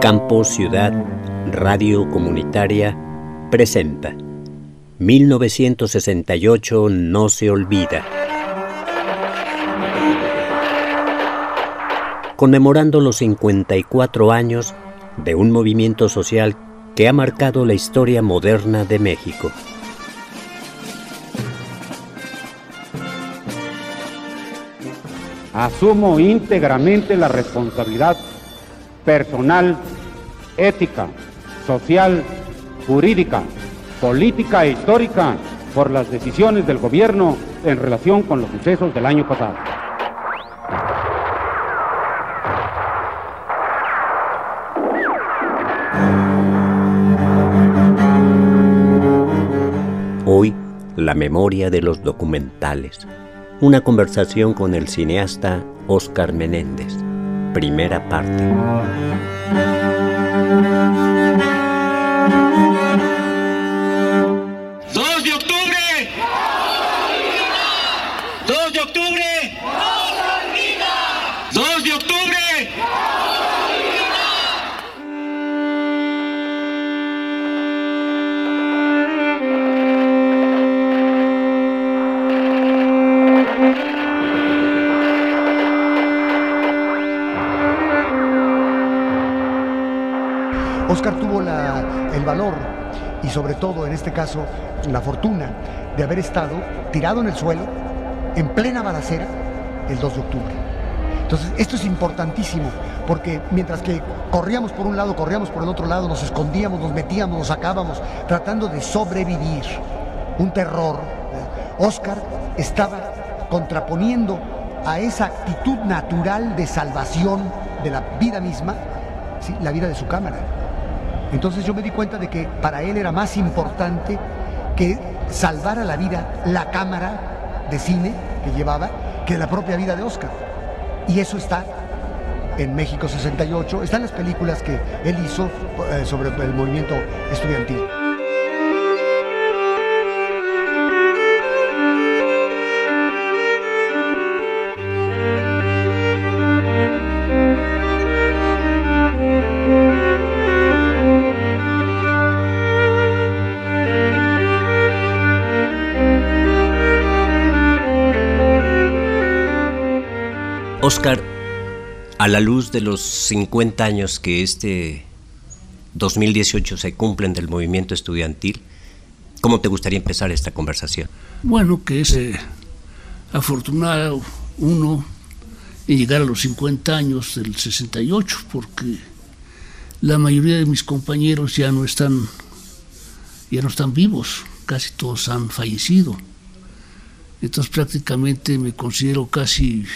Campo Ciudad Radio Comunitaria presenta 1968 no se olvida. Conmemorando los 54 años de un movimiento social que ha marcado la historia moderna de México. Asumo íntegramente la responsabilidad personal, ética, social, jurídica, política e histórica por las decisiones del gobierno en relación con los sucesos del año pasado. Hoy, la memoria de los documentales. Una conversación con el cineasta Oscar Menéndez. Primera parte. Oscar tuvo el valor y sobre todo en este caso la fortuna de haber estado tirado en el suelo en plena balacera el 2 de octubre. Entonces esto es importantísimo porque mientras que corríamos por un lado, corríamos por el otro lado, nos escondíamos, nos metíamos, nos sacábamos, tratando de sobrevivir un terror. Oscar estaba contraponiendo a esa actitud natural de salvación de la vida misma, la vida de su cámara. Entonces yo me di cuenta de que para él era más importante que salvara la vida la cámara de cine que llevaba que la propia vida de Oscar. Y eso está en México 68, están las películas que él hizo eh, sobre el movimiento estudiantil. Oscar, a la luz de los 50 años que este 2018 se cumplen del movimiento estudiantil, ¿cómo te gustaría empezar esta conversación? Bueno, que es eh, afortunado uno en llegar a los 50 años del 68, porque la mayoría de mis compañeros ya no están, ya no están vivos, casi todos han fallecido. Entonces prácticamente me considero casi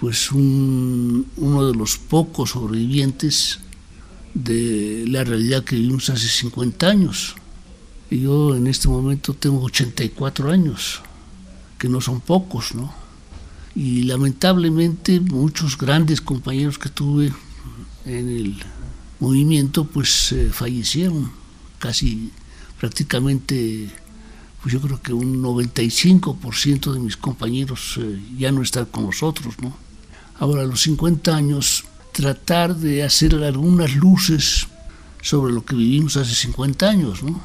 pues un- uno de los pocos sobrevivientes de la realidad que vivimos hace 50 años. Yo en este momento tengo 84 años, que no son pocos, ¿no? Y lamentablemente muchos grandes compañeros que tuve en el movimiento pues eh, fallecieron, casi prácticamente, pues yo creo que un 95% de mis compañeros eh, ya no están con nosotros, ¿no? Ahora a los 50 años tratar de hacer algunas luces sobre lo que vivimos hace 50 años, ¿no?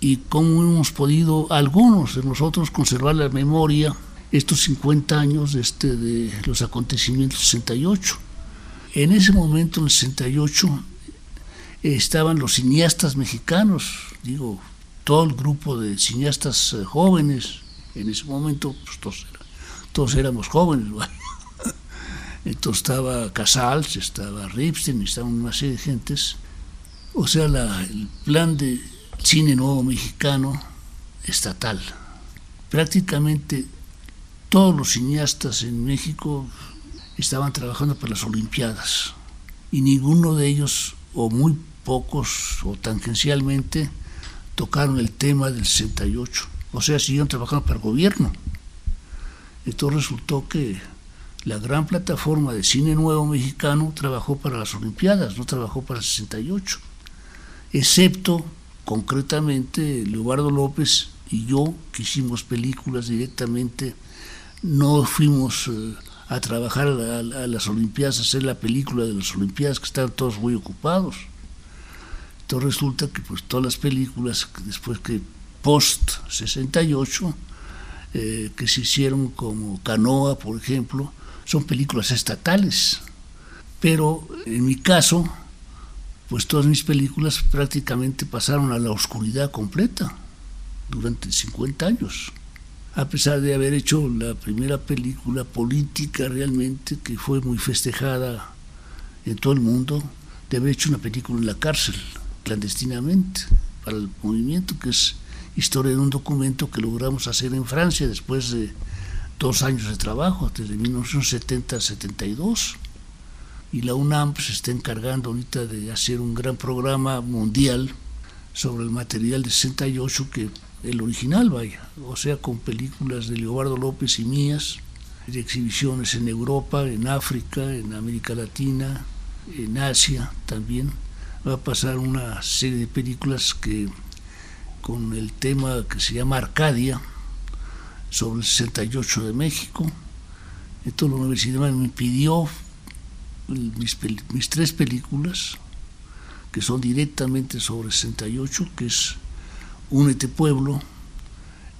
y cómo hemos podido algunos de nosotros conservar la memoria estos 50 años este, de los acontecimientos 68. En ese momento, en el 68, estaban los cineastas mexicanos, digo, todo el grupo de cineastas eh, jóvenes, en ese momento pues, todos, todos éramos jóvenes, ¿vale? entonces estaba Casals, estaba Ripstein, estaban una serie de gentes, o sea, la- el plan de cine nuevo mexicano estatal. Prácticamente todos los cineastas en México estaban trabajando para las Olimpiadas y ninguno de ellos, o muy pocos, o tangencialmente, tocaron el tema del 68. O sea, siguieron trabajando para el gobierno. Entonces resultó que la gran plataforma de cine nuevo mexicano trabajó para las Olimpiadas, no trabajó para el 68 excepto concretamente Leobardo López y yo que hicimos películas directamente, no fuimos eh, a trabajar a, las Olimpiadas, a hacer la película de las Olimpiadas, que estaban todos muy ocupados. Entonces resulta que pues todas las películas, después que post 68, eh, que se hicieron como Canoa, por ejemplo, son películas estatales. Pero en mi caso, pues todas mis películas prácticamente pasaron a la oscuridad completa durante 50 años. A pesar de haber hecho la primera película política realmente, que fue muy festejada en todo el mundo, de haber hecho una película en la cárcel, clandestinamente, para el movimiento, que es historia de un documento que logramos hacer en Francia después de dos años de trabajo, desde 1970 a 72 y la UNAM se está encargando ahorita de hacer un gran programa mundial sobre el material de 68 que el original vaya, o sea, con películas de Leobardo López y mías, de exhibiciones en Europa, en África, en América Latina, en Asia también. Va a pasar una serie de películas que con el tema que se llama Arcadia, sobre el 68 de México. Entonces la universidad me pidió mis, tres películas, que son directamente sobre 68, que es Únete Pueblo,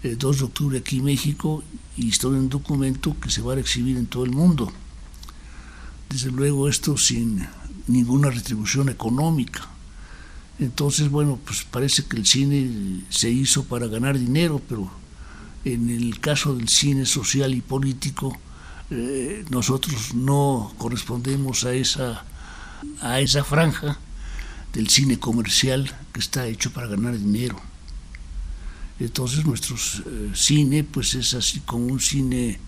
2 eh, de octubre aquí en México, y Historia en Documento, que se va a exhibir en todo el mundo. Desde luego esto sin ninguna retribución económica. Entonces, bueno, pues parece que el cine se hizo para ganar dinero, pero en el caso del cine social y político, eh, nosotros no correspondemos a esa, a esa franja del cine comercial que está hecho para ganar dinero. Entonces nuestro eh, cine pues es así como un cine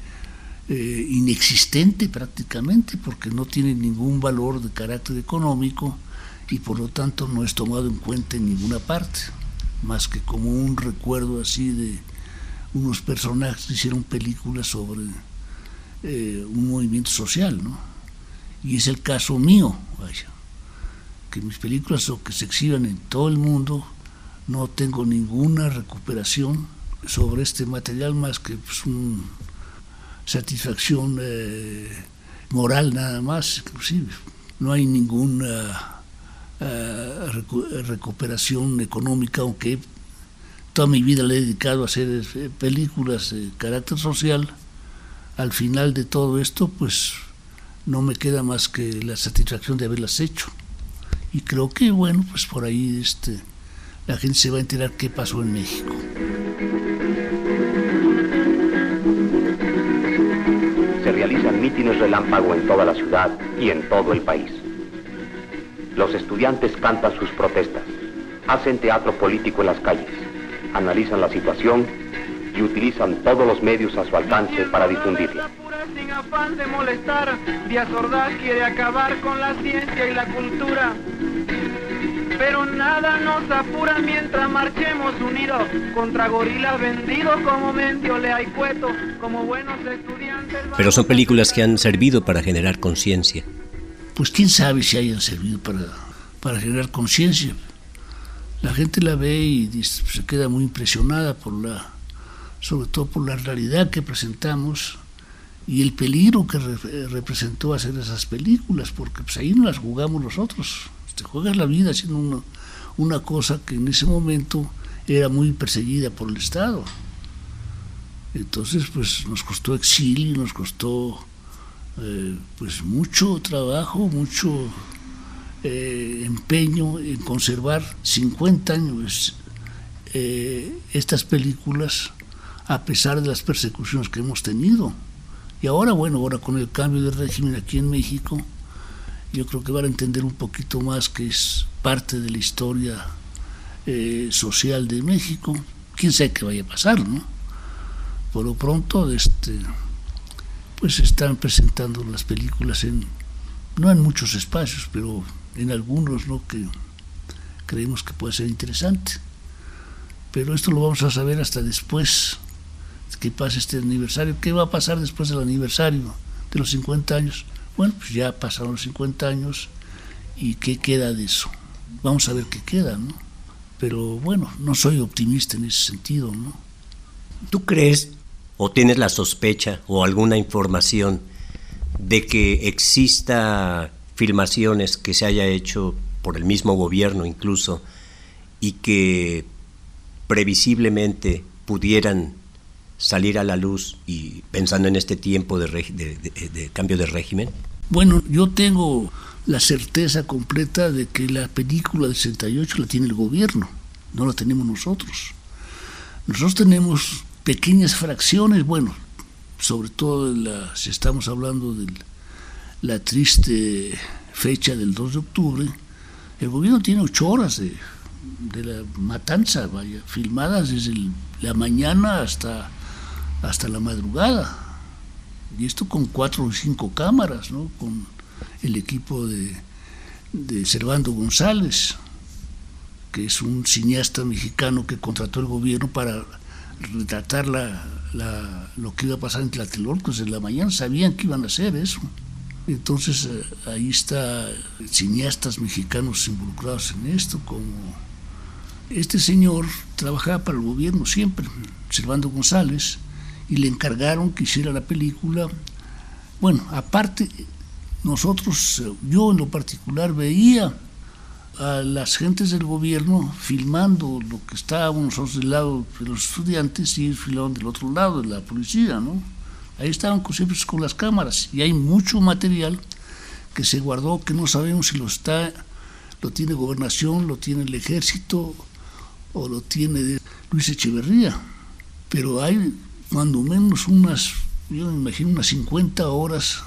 eh, inexistente prácticamente porque no tiene ningún valor de carácter económico y por lo tanto no es tomado en cuenta en ninguna parte, más que como un recuerdo así de unos personajes que hicieron películas sobre eh, un movimiento social, ¿no? Y es el caso mío, vaya, que mis películas o que se exhiban en todo el mundo, no tengo ninguna recuperación sobre este material más que pues, una satisfacción eh, moral nada más, inclusive. No hay ninguna eh, recuperación económica, aunque toda mi vida le he dedicado a hacer películas de carácter social al final de todo esto, pues no me queda más que la satisfacción de haberlas hecho. Y creo que, bueno, pues por ahí este, la gente se va a enterar qué pasó en México. Se realizan mítines relámpago en toda la ciudad y en todo el país. Los estudiantes cantan sus protestas, hacen teatro político en las calles, analizan la situación y utilizan todos los medios a su alcance para difundirla. Sin afán de molestar, Díaz Ordaz quiere acabar con la ciencia y la cultura. Pero nada nos apura mientras marchemos unidos contra gorilas vendidos como Mendiole y Cueto, como buenos estudiantes. Pero son películas que han servido para generar conciencia. Pues quién sabe si hayan servido para, para generar conciencia. La gente la ve y se queda muy impresionada por la sobre todo por la realidad que presentamos y el peligro que representó hacer esas películas, porque pues ahí no las jugamos nosotros, te juegas la vida haciendo una, una cosa que en ese momento era muy perseguida por el Estado. Entonces, pues nos costó exilio, nos costó eh, pues mucho trabajo, mucho eh, empeño en conservar 50 años eh, estas películas a pesar de las persecuciones que hemos tenido. Y ahora, bueno, ahora con el cambio de régimen aquí en México, yo creo que van a entender un poquito más que es parte de la historia eh, social de México. Quién sabe qué vaya a pasar, ¿no? Por lo pronto, este, pues están presentando las películas en, no en muchos espacios, pero en algunos, ¿no? Que creemos que puede ser interesante. Pero esto lo vamos a saber hasta después que pase este aniversario. ¿Qué va a pasar después del aniversario de los 50 años? Bueno, pues ya pasaron los 50 años y ¿qué queda de eso? Vamos a ver qué queda, ¿no? Pero bueno, no soy optimista en ese sentido, ¿no? ¿Tú crees o tienes la sospecha o alguna información de que exista filmaciones que se haya hecho por el mismo gobierno incluso y que previsiblemente pudieran salir a la luz y pensando en este tiempo de, de, cambio de régimen? Bueno, yo tengo la certeza completa de que la película del 68 la tiene el gobierno, no la tenemos nosotros. Nosotros tenemos pequeñas fracciones, bueno, sobre todo la, si estamos hablando de la triste fecha del 2 de octubre, el gobierno tiene ocho horas de, la matanza, vaya, filmadas desde la mañana hasta, hasta la madrugada. Y esto con cuatro o cinco cámaras, ¿no? con el equipo de, de Servando González, que es un cineasta mexicano que contrató el gobierno para retratar la, lo que iba a pasar en Tlatelolco desde la mañana, sabían que iban a hacer eso. Entonces eh, ahí está cineastas mexicanos involucrados en esto, como este señor trabajaba para el gobierno siempre, Servando González, y le encargaron que hiciera la película. Bueno, aparte, nosotros, eh, yo en lo particular veía a las gentes del gobierno filmando lo que estábamos nosotros del lado de los estudiantes y ellos filmaban del otro lado, de la policía, ¿no? Ahí estaban con las cámaras y hay mucho material que se guardó que no sabemos si lo está, lo tiene gobernación, lo tiene el ejército o lo tiene Luis Echeverría. Pero hay cuando menos unas, yo me imagino unas 50 horas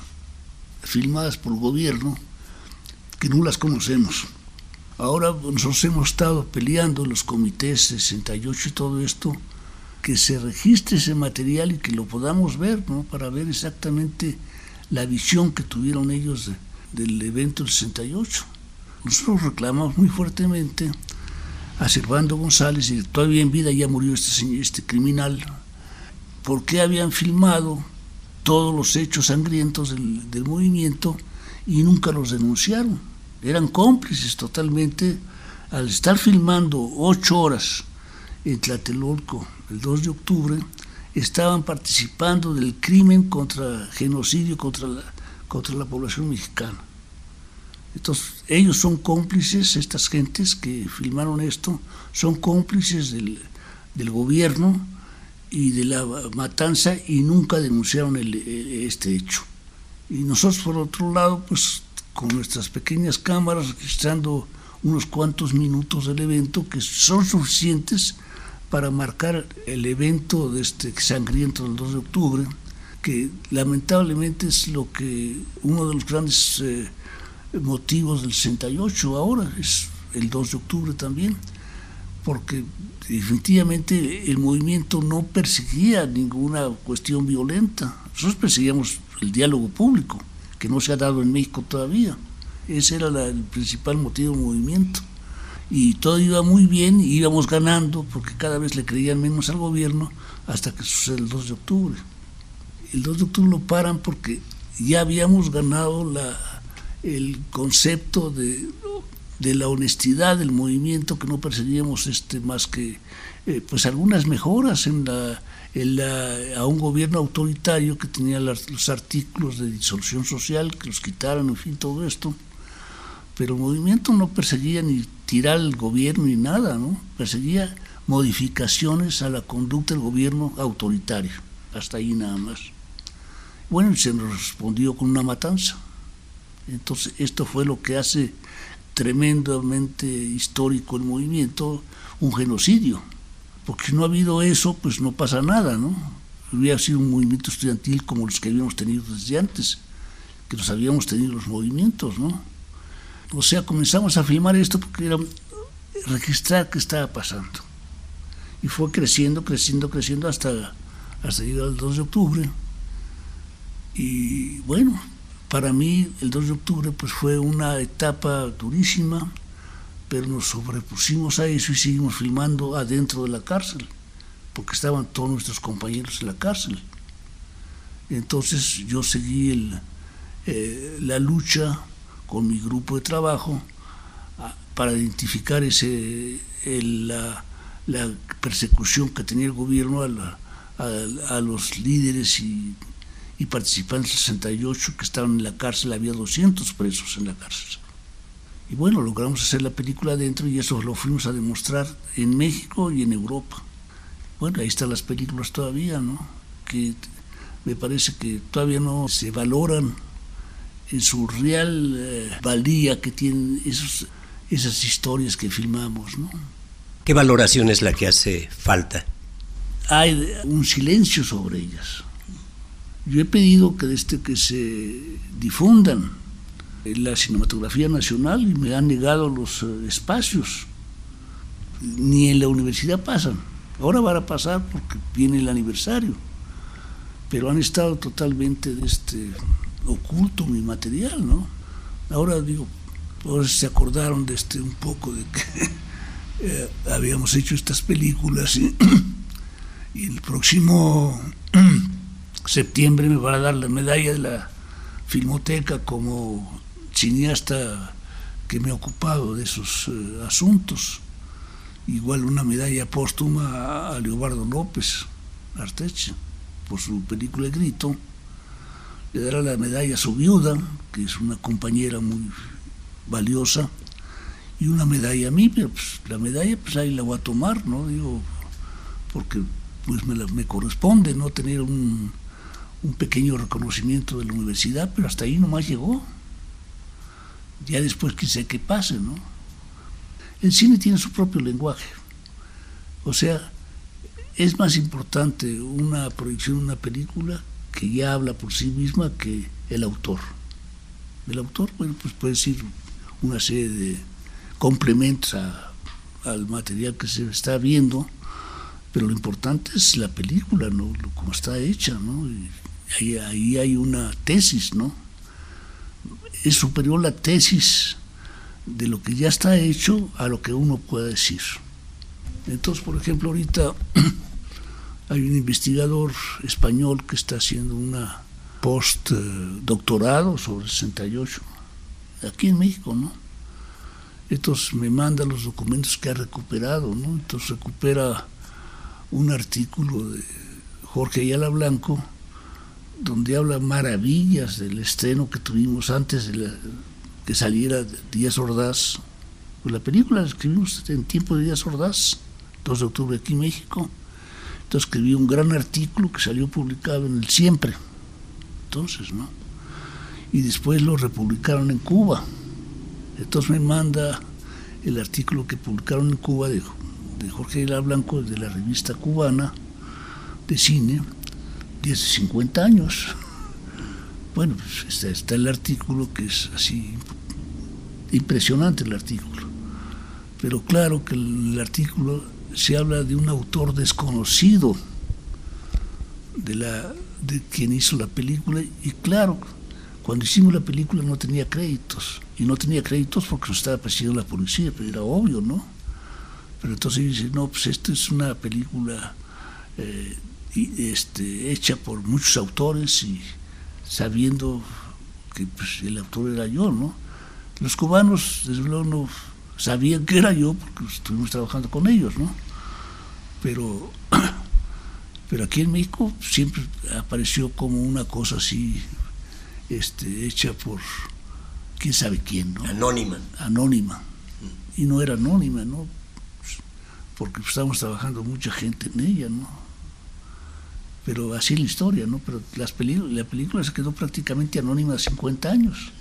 filmadas por el gobierno que no las conocemos. Ahora nosotros hemos estado peleando en los comités 68 y todo esto que se registre ese material y que lo podamos ver, ¿no? Para ver exactamente la visión que tuvieron ellos del evento del 68. Nosotros reclamamos muy fuertemente a Servando González, y todavía en vida ya murió este, este criminal, porque habían filmado todos los hechos sangrientos del, del movimiento y nunca los denunciaron. Eran cómplices totalmente al estar filmando ocho horas en Tlatelolco el 2 de octubre, estaban participando del crimen contra genocidio contra la, contra la población mexicana. Entonces, ellos son cómplices, estas gentes que filmaron esto, son cómplices del, del gobierno y de la matanza y nunca denunciaron el, este hecho. Y nosotros, por otro lado, pues con nuestras pequeñas cámaras registrando unos cuantos minutos del evento que son suficientes para marcar el evento de este sangriento del 2 de octubre, que lamentablemente es lo que uno de los grandes eh, motivos del 68 ahora, es el 2 de octubre también, porque definitivamente el movimiento no perseguía ninguna cuestión violenta, nosotros perseguíamos el diálogo público, que no se ha dado en México todavía, ese era el principal motivo del movimiento y todo iba muy bien y íbamos ganando porque cada vez le creían menos al gobierno hasta que sucede el 2 de octubre. El 2 de octubre lo paran porque ya habíamos ganado la, el concepto de, de la honestidad del movimiento, que no perseguíamos este, más que eh, pues algunas mejoras en la, en la, a un gobierno autoritario que tenía los artículos de disolución social, que los quitaran, en fin, todo esto. Pero el movimiento no perseguía ni tirar el gobierno ni nada, ¿no? Perseguía modificaciones a la conducta del gobierno autoritario, hasta ahí nada más. Bueno, se nos respondió con una matanza. Entonces, esto fue lo que hace tremendamente histórico el movimiento, un genocidio. Porque si no ha habido eso, pues no pasa nada, ¿no? Hubiera sido un movimiento estudiantil como los que habíamos tenido desde antes, que los habíamos tenido los movimientos, ¿no? O sea, comenzamos a filmar esto porque era registrar qué estaba pasando. Y fue creciendo, creciendo, creciendo hasta, hasta llegar al 2 de octubre. Y bueno, para mí el 2 de octubre pues fue una etapa durísima, pero nos sobrepusimos a eso y seguimos filmando adentro de la cárcel, porque estaban todos nuestros compañeros en la cárcel. Entonces yo seguí el, eh, la lucha con mi grupo de trabajo para identificar ese, la, persecución que tenía el gobierno a, a, los líderes y, y participé en el 68 que estaban en la cárcel, había 200 presos en la cárcel. Y bueno, logramos hacer la película adentro y eso lo fuimos a demostrar en México y en Europa. Bueno, ahí están las películas todavía, ¿no? Que me parece que todavía no se valoran en su real eh, valía que tienen esos, esas historias que filmamos, ¿no? ¿Qué valoración es la que hace falta? Hay un silencio sobre ellas. Yo he pedido que desde que se difundan en la cinematografía nacional y me han negado los eh, espacios. Ni en la universidad pasan. Ahora van a pasar porque viene el aniversario. Pero han estado totalmente este, oculto mi material, ¿no? Ahora digo, ahora se acordaron de este un poco de que eh, habíamos hecho estas películas y, y el próximo septiembre me van a dar la medalla de la Filmoteca como cineasta que me ha ocupado de esos eh, asuntos. Igual una medalla póstuma a, Leobardo López Arteche por su película Grito. Le dará la medalla a su viuda, que es una compañera muy valiosa, y una medalla a mí, pero pues, la medalla pues ahí la voy a tomar, ¿no? Digo, porque pues me, me corresponde no tener un, pequeño reconocimiento de la universidad, pero hasta ahí nomás llegó. Ya después quise que pase, ¿no? El cine tiene su propio lenguaje. O sea, es más importante una proyección una película que ya habla por sí misma que el autor. El autor, bueno, pues puede decir una serie de complementos al material que se está viendo, pero lo importante es la película, ¿no? Como está hecha, ¿no? ahí, ahí hay una tesis, ¿no? es superior la tesis de lo que ya está hecho a lo que uno pueda decir. Entonces, por ejemplo, ahorita hay un investigador español que está haciendo una postdoctorado sobre el 68, aquí en México, ¿no? Entonces me manda los documentos que ha recuperado, ¿no? Entonces recupera un artículo de Jorge Ayala Blanco, donde habla maravillas del estreno que tuvimos antes de que saliera Díaz Ordaz. Pues la película la escribimos en tiempo de Díaz Ordaz, 2 de octubre aquí en México. Entonces escribí un gran artículo que salió publicado en el Siempre. Entonces, ¿no? Y después lo republicaron en Cuba. Entonces me manda el artículo que publicaron en Cuba de, Jorge Aguilar Blanco de la revista cubana de cine, 10, 50 años. Bueno, pues está, el artículo que es así impresionante el artículo. Pero claro que el, artículo se habla de un autor desconocido de la de quien hizo la película y claro, cuando hicimos la película no tenía créditos y no tenía créditos porque nos estaba persiguiendo la policía, pero era obvio, ¿no? Pero entonces dice, no, pues esto es una película eh, este, hecha por muchos autores y sabiendo que pues, el autor era yo, ¿no? Los cubanos, desde luego, no sabían que era yo porque estuvimos trabajando con ellos, ¿no? Pero, pero aquí en México siempre apareció como una cosa así, este, hecha por quién sabe quién, ¿no? Anónima. Anónima. Y no era anónima, ¿no? Porque estábamos trabajando mucha gente en ella, ¿no? pero así la historia, ¿no? Pero las la película se quedó prácticamente anónima 50 años,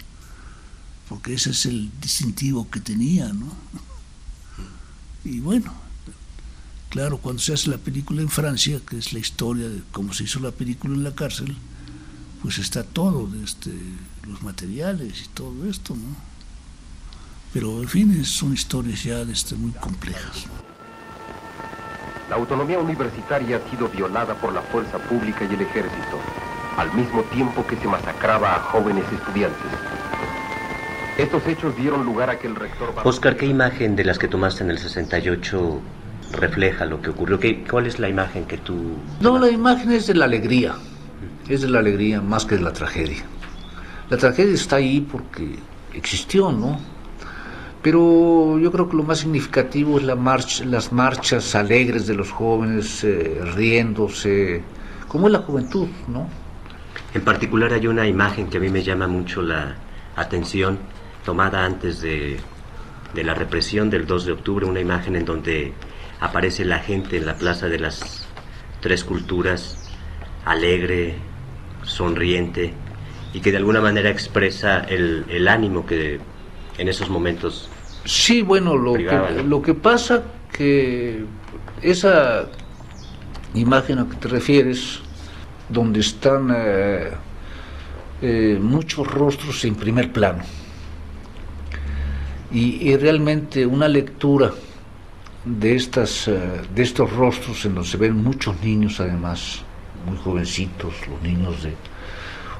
porque ese es el distintivo que tenía, ¿no? Y bueno, claro, cuando se hace la película en Francia, que es la historia de cómo se hizo la película en la cárcel, pues está todo, este, los materiales y todo esto, ¿no? Pero en fin, son historias ya este, muy complejas. La autonomía universitaria ha sido violada por la fuerza pública y el ejército, al mismo tiempo que se masacraba a jóvenes estudiantes. Estos hechos dieron lugar a que el rector... Oscar, ¿qué imagen de las que tomaste en el 68 refleja lo que ocurrió? ¿Qué, ¿Cuál es la imagen que tú...? No, la imagen es de la alegría, es de la alegría más que de la tragedia. La tragedia está ahí porque existió, ¿no? Pero yo creo que lo más significativo es la marcha, las marchas alegres de los jóvenes, eh, riéndose, como es la juventud, ¿no? En particular hay una imagen que a mí me llama mucho la atención, tomada antes de, de la represión del 2 de octubre, una imagen en donde aparece la gente en la Plaza de las Tres Culturas, alegre, sonriente, y que de alguna manera expresa el, el ánimo que en esos momentos... Sí, bueno, lo, que, lo que pasa que esa imagen a que te refieres, donde están eh, eh, muchos rostros en primer plano, y, realmente una lectura de, estas, eh, de estos rostros en donde se ven muchos niños además, muy jovencitos, los niños de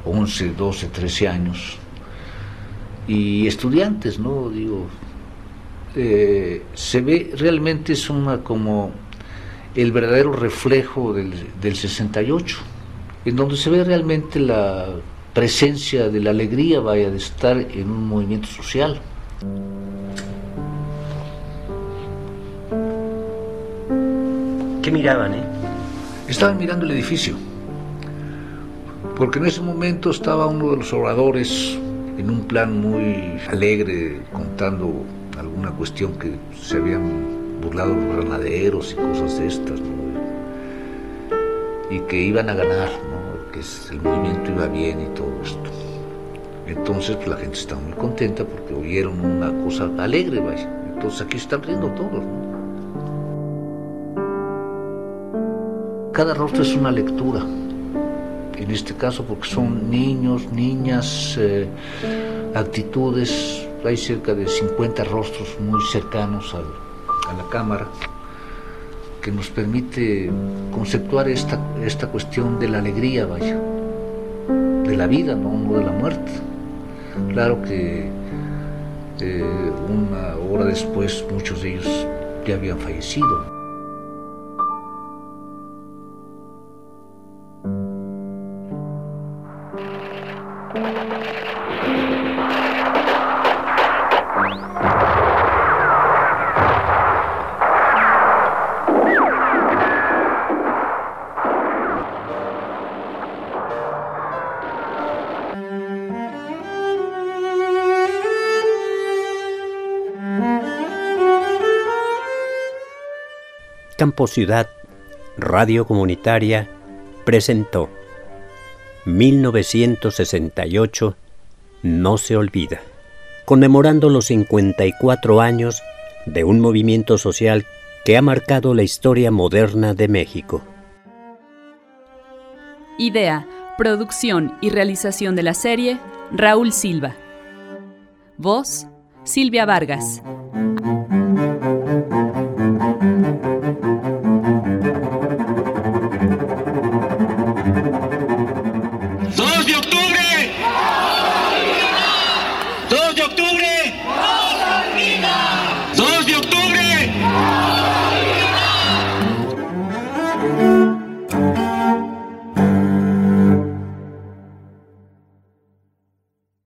11, 12, 13 años, y estudiantes, ¿no? Digo, eh, se ve realmente es una como el verdadero reflejo del, del 68, en donde se ve realmente la presencia de la alegría, vaya, de estar en un movimiento social. ¿Qué miraban, eh? Estaban mirando el edificio, porque en ese momento estaba uno de los oradores en un plan muy alegre, contando alguna cuestión que se habían burlado los granaderos y cosas de estas, y que iban a ganar, ¿no? que el movimiento iba bien y todo esto. Entonces pues, la gente estaba muy contenta porque oyeron una cosa alegre, vaya. Entonces aquí están riendo todos. Cada rostro es una lectura en este caso porque son niños, niñas, eh, actitudes, hay cerca de 50 rostros muy cercanos a la cámara que nos permite conceptuar esta, esta cuestión de la alegría, vaya, de la vida, no, de la muerte. Claro que eh, una hora después muchos de ellos ya habían fallecido. Campo Ciudad, Radio Comunitaria, presentó 1968 No se olvida, conmemorando los 54 años de un movimiento social que ha marcado la historia moderna de México. Idea, producción y realización de la serie, Raúl Silva. Voz, Silvia Vargas.